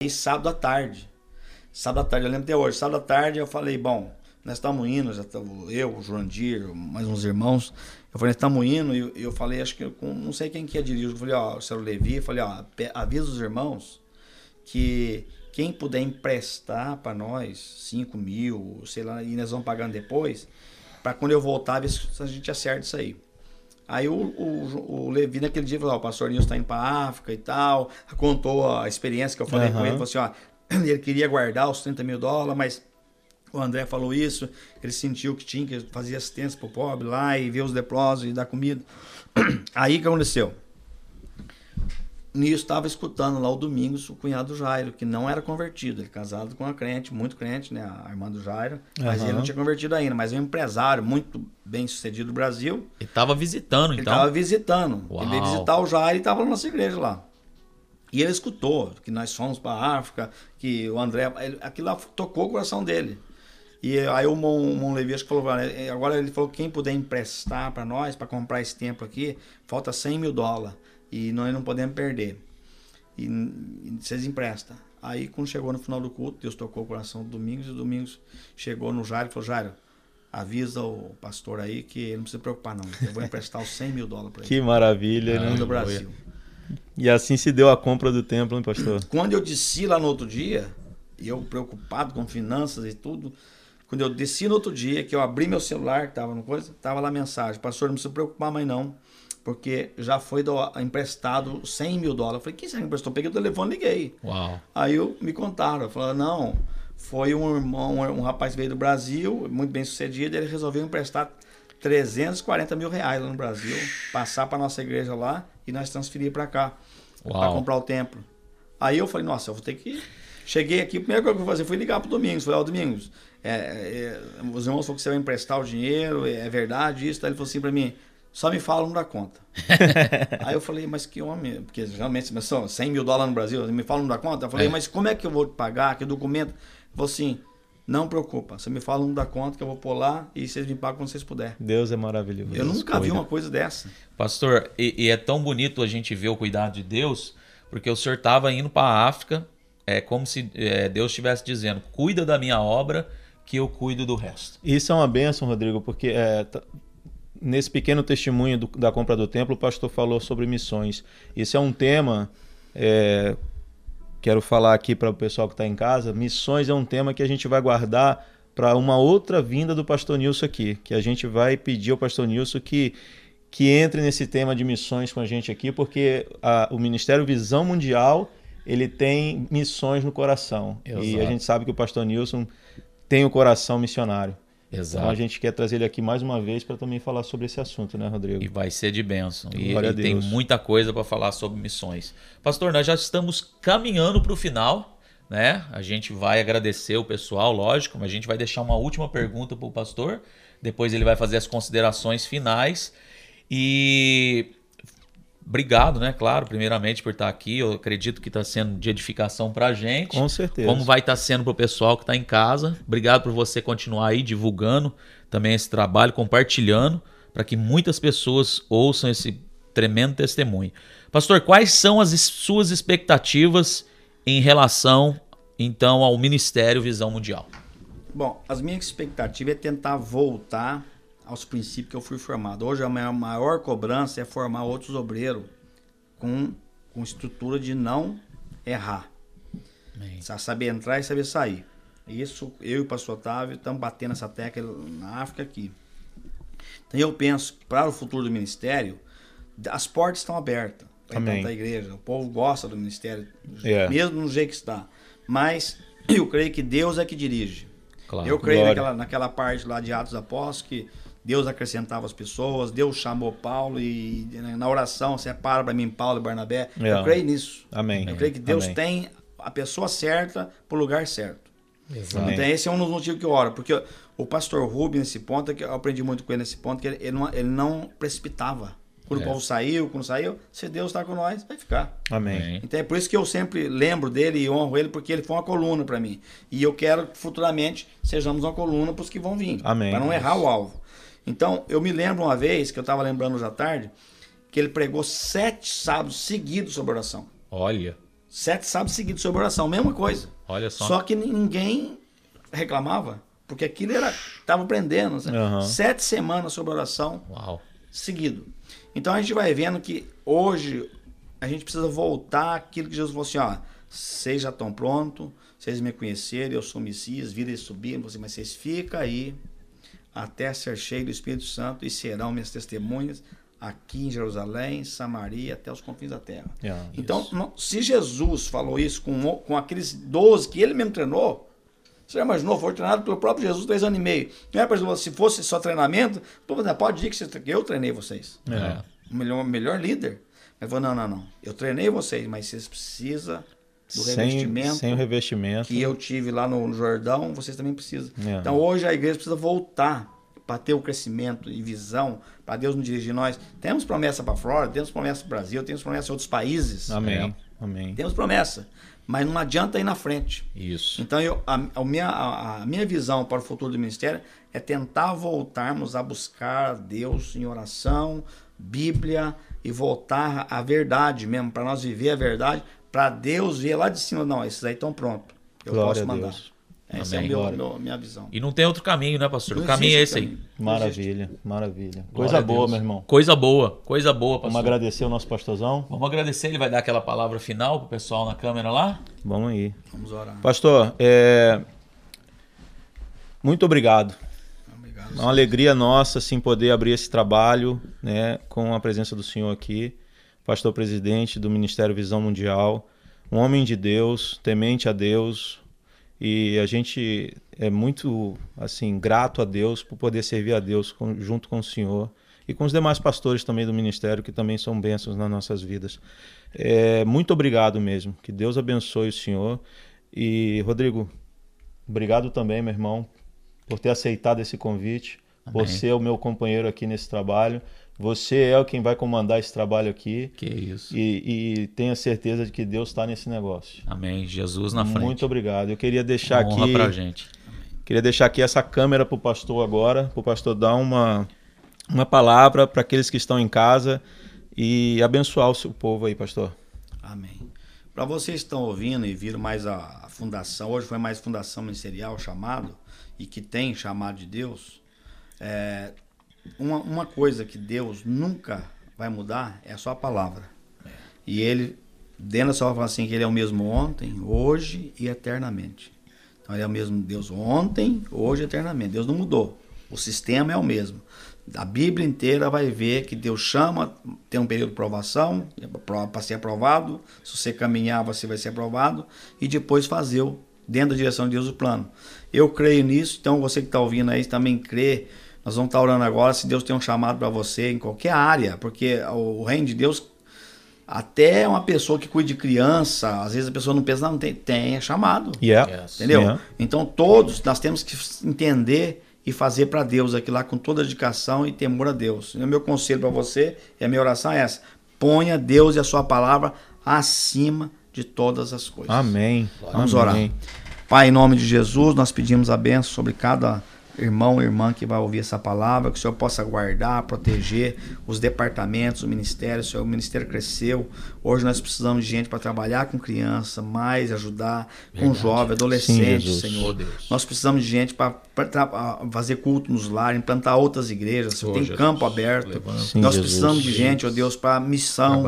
Aí sábado à tarde. Sábado à tarde, eu lembro até hoje. Sábado à tarde eu falei, bom, nós estamos indo, já tamo, eu, o Jurandir, mais uns irmãos. Eu falei, nós estamos indo, e eu, eu, falei, acho que com, não sei quem que é dirigir. Eu falei, ó, o senhor Levi, eu falei, ó, avisa os irmãos que quem puder emprestar para nós 5 mil, sei lá, e nós vamos pagando depois, para quando eu voltar, ver se a gente acerta isso aí. Aí o, o, o Levi naquele dia falou, ó, o pastor Nilson está indo para África e tal, contou a experiência que eu falei uhum. com ele, falou assim, ó, ele queria guardar os 30 mil dólares, mas o André falou isso, ele sentiu que tinha que fazer assistência para o pobre lá e ver os leprosos e dar comida. Aí que aconteceu? Nisso estava escutando lá o Domingos, o cunhado Jairo, que não era convertido, ele é casado com uma crente, muito crente, né, a irmã do Jairo, mas uhum. ele não tinha convertido ainda, mas é um empresário muito bem sucedido do Brasil. Ele estava visitando, ele então? Ele estava visitando. Uau. Ele veio visitar o Jairo e estava na nossa igreja lá. E ele escutou que nós fomos para a África, que o André, ele, aquilo lá tocou o coração dele. E aí o Mon, Mon Levi acho que falou, agora ele falou quem puder emprestar para nós, para comprar esse tempo aqui, falta 100 mil dólares. E nós não podemos perder. E, e vocês emprestam. Aí, quando chegou no final do culto, Deus tocou o coração do Domingos, e o Domingos chegou no Jairo e falou: Jairo, avisa o pastor aí que ele não precisa se preocupar, não. Eu vou emprestar os 100 mil dólares para ele. Que maravilha, né? do Brasil. E assim se deu a compra do templo, hein, pastor? Quando eu desci lá no outro dia, eu preocupado com finanças e tudo, quando eu desci no outro dia, que eu abri meu celular, que tava no coisa, tava lá a mensagem: Pastor, não precisa se preocupar mais não porque já foi do, emprestado 100 mil dólares. Eu falei, quem será que emprestou? Peguei o telefone e liguei. Uau. Aí eu, me contaram, falaram, não, foi um irmão, um, rapaz veio do Brasil, muito bem sucedido, ele resolveu emprestar 340 mil reais lá no Brasil, passar para nossa igreja lá e nós transferir para cá, para comprar o templo. Aí eu falei, nossa, eu vou ter que... Cheguei aqui, a primeira coisa que eu vou fazer foi ligar para o Domingos. Falei, ó, oh, Domingos, é, é, os irmãos falaram que você vai emprestar o dinheiro, é verdade isso? Aí ele falou assim para mim, só me fala não dá conta. Aí eu falei, mas que homem, porque realmente são 100 mil dólares no Brasil, me fala não dá conta? Eu falei, é. mas como é que eu vou pagar? Que documento? Ele falou assim, não preocupa, você me fala não dá conta que eu vou pôr lá e vocês me pagam quando vocês puderem. Deus é maravilhoso. Eu nunca Cuida. vi uma coisa dessa. Pastor, e, e, é tão bonito a gente ver o cuidado de Deus, porque o senhor estava indo para a África, é como se é, Deus estivesse dizendo, cuida da minha obra que eu cuido do resto. Isso é uma benção, Rodrigo, porque é, nesse pequeno testemunho do, da compra do templo, o pastor falou sobre missões. Isso é um tema, é, quero falar aqui para o pessoal que está em casa: missões é um tema que a gente vai guardar para uma outra vinda do pastor Nilson aqui, que a gente vai pedir ao pastor Nilson que, que entre nesse tema de missões com a gente aqui, porque a, o Ministério Visão Mundial ele tem missões no coração. Exato. E a gente sabe que o pastor Nilson tem o coração missionário. Exato. Então a gente quer trazer ele aqui mais uma vez para também falar sobre esse assunto, né, Rodrigo? E vai ser de bênção. E, e tem muita coisa para falar sobre missões. Pastor, nós já estamos caminhando para o final, né? A gente vai agradecer o pessoal, lógico, mas a gente vai deixar uma última pergunta para o pastor. Depois ele vai fazer as considerações finais. E obrigado, né? Claro, primeiramente por estar aqui. Eu acredito que está sendo de edificação para a gente. Com certeza. Como vai estar tá sendo para o pessoal que está em casa. Obrigado por você continuar aí divulgando também esse trabalho, compartilhando, para que muitas pessoas ouçam esse tremendo testemunho. Pastor, quais são as suas expectativas em relação, então, ao Ministério Visão Mundial? Bom, as minhas expectativas é tentar voltar aos princípios que eu fui formado. Hoje a minha maior cobrança é formar outros obreiros com, com estrutura de não errar. Amém. Saber entrar e saber sair. Isso eu e o pastor Otávio estamos batendo essa tecla na África aqui. Então eu penso para o futuro do ministério, as portas estão abertas para a igreja. O povo gosta do ministério, yeah. mesmo no jeito que está. Mas eu creio que Deus é que dirige. Claro. Eu creio naquela, naquela parte lá de Atos Apóstolos que Deus acrescentava as pessoas, Deus chamou Paulo e na oração separa para mim Paulo e Barnabé. É. Eu creio nisso. Amém. Eu creio que Deus Amém. tem a pessoa certa para o lugar certo. Exato. Então esse é um dos motivos que eu oro, porque o pastor Rubens nesse ponto, que eu aprendi muito com ele nesse ponto, que ele não, ele não precipitava. Quando é. o povo saiu, quando saiu, se Deus está com nós, vai ficar. Amém. Então é por isso que eu sempre lembro dele e honro ele, porque ele foi uma coluna para mim. E eu quero que futuramente sejamos uma coluna para os que vão vir. Amém. Para não errar o alvo. Então, eu me lembro uma vez, que eu estava lembrando hoje à tarde, que ele pregou sete sábados seguidos sobre oração. Olha. Sete sábados seguidos sobre oração, mesma coisa. Olha só. Só que ninguém reclamava, porque aquilo era estava aprendendo. Uhum. Sete semanas sobre oração Uau. seguido. Então a gente vai vendo que hoje a gente precisa voltar àquilo que Jesus falou assim, ó, vocês já estão prontos, vocês me conhecerem, eu sou Messias, vida e subir, mas vocês ficam aí até ser cheio do Espírito Santo e serão minhas testemunhas aqui em Jerusalém, Samaria, até os confins da terra. Yeah, então, não, se Jesus falou isso com, com aqueles 12 que ele mesmo treinou, você já imaginou, foi treinado pelo próprio Jesus três anos e meio. Não é, por exemplo, se fosse só treinamento, pode dizer que eu treinei vocês. É. O melhor, melhor líder. Mas falou, não, não, não. Eu treinei vocês, mas vocês precisam do sem, revestimento. Sem o revestimento. Que eu tive lá no Jordão, vocês também precisam. É. Então hoje a igreja precisa voltar para ter o crescimento e visão, para Deus nos dirigir nós. Temos promessa para a Flórida, temos promessa para o Brasil, temos promessa em outros países. Amém. É. Amém. Temos promessa. Mas não adianta ir na frente. Isso. Então, eu, a, a, minha, a, a minha visão para o futuro do ministério é tentar voltarmos a buscar Deus em oração, Bíblia e voltar à verdade mesmo, para nós viver a verdade, para Deus ver lá de cima, não, esses aí estão prontos. Eu Glória posso mandar. Essa é a meu, meu, minha visão. E não tem outro caminho, né, pastor? Não o caminho é esse aí. Maravilha, maravilha. Coisa boa, meu irmão. Coisa boa, coisa boa, pastor. Vamos agradecer o nosso pastorzão. Vamos agradecer, ele vai dar aquela palavra final pro pessoal na câmera lá. Vamos aí. Vamos orar. Pastor, é... muito obrigado. Obrigado. É uma alegria nossa, assim, poder abrir esse trabalho, né, com a presença do senhor aqui pastor presidente do Ministério Visão Mundial, um homem de Deus, temente a Deus, e a gente é muito assim grato a Deus por poder servir a Deus com, junto com o Senhor e com os demais pastores também do ministério que também são bênçãos nas nossas vidas. É, muito obrigado mesmo. Que Deus abençoe o Senhor. E Rodrigo, obrigado também, meu irmão, por ter aceitado esse convite, Amém. por ser o meu companheiro aqui nesse trabalho. Você é quem vai comandar esse trabalho aqui. Que isso. E, e tenha certeza de que Deus está nesse negócio. Amém. Jesus na frente. Muito obrigado. Eu queria deixar Uma honra aqui. Pra gente. Queria deixar aqui essa câmera para o pastor agora, para o pastor dar uma, uma palavra para aqueles que estão em casa e abençoar o seu povo aí, pastor. Amém. Para vocês que estão ouvindo e viram mais a, a fundação, hoje foi mais fundação ministerial chamado, e que tem chamado de Deus, é, uma, uma coisa que Deus nunca vai mudar é a sua palavra. E ele, dentro da sua palavra, assim, que ele é o mesmo ontem, hoje e eternamente. Então ele é o mesmo Deus ontem, hoje e eternamente. Deus não mudou. O sistema é o mesmo. A Bíblia inteira vai ver que Deus chama, tem um período de provação, para ser aprovado. Se você caminhar, você vai ser aprovado. E depois fazer dentro da direção de Deus o plano. Eu creio nisso, então você que está ouvindo aí também crê nós vamos estar orando agora se Deus tem um chamado para você em qualquer área, porque o reino de Deus, até uma pessoa que cuida de criança, às vezes a pessoa não pensa, não, tem, tem é chamado. Yeah. Entendeu? Yeah. Então todos nós temos que entender e fazer para Deus aquilo lá com toda dedicação e temor a Deus. E o meu conselho para você e a minha oração é essa: ponha Deus e a sua palavra acima de todas as coisas. Amém. Vamos Amém. orar. Pai, em nome de Jesus, nós pedimos a benção sobre cada irmão, irmã que vai ouvir essa palavra, que o Senhor possa guardar, proteger os departamentos, o ministério. O, Senhor, o ministério cresceu. Hoje nós precisamos de gente para trabalhar com criança, mais ajudar com jovem, adolescente, Sim, Senhor. Deus. Nós precisamos de gente para fazer culto nos lares, implantar outras igrejas. Senhor, tem Jesus. campo aberto. Sim, nós precisamos de gente, ó Deus, para missão.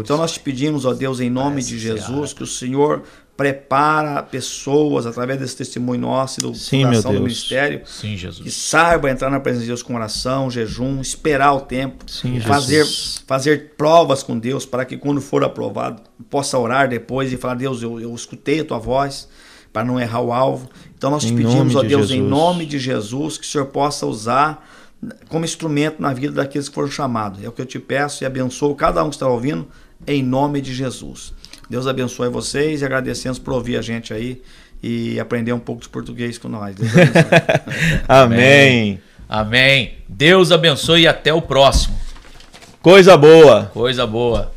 Então nós te pedimos, ó Deus, em nome de Jesus, que o Senhor prepara pessoas através desse testemunho nosso e do Sim, fundação do ministério Sim, Jesus. que saiba entrar na presença de Deus com oração, jejum, esperar o tempo, Sim, fazer, fazer provas com Deus para que quando for aprovado possa orar depois e falar Deus eu, eu escutei a tua voz para não errar o alvo. Então nós te pedimos, ó Deus, Jesus. em nome de Jesus, que o Senhor possa usar como instrumento na vida daqueles que foram chamados. É o que eu te peço e abençoo cada um que está ouvindo, em nome de Jesus. Deus abençoe vocês e agradecemos por ouvir a gente aí e aprender um pouco de português com nós. Amém. Amém. Deus abençoe e até o próximo. Coisa boa. Coisa boa.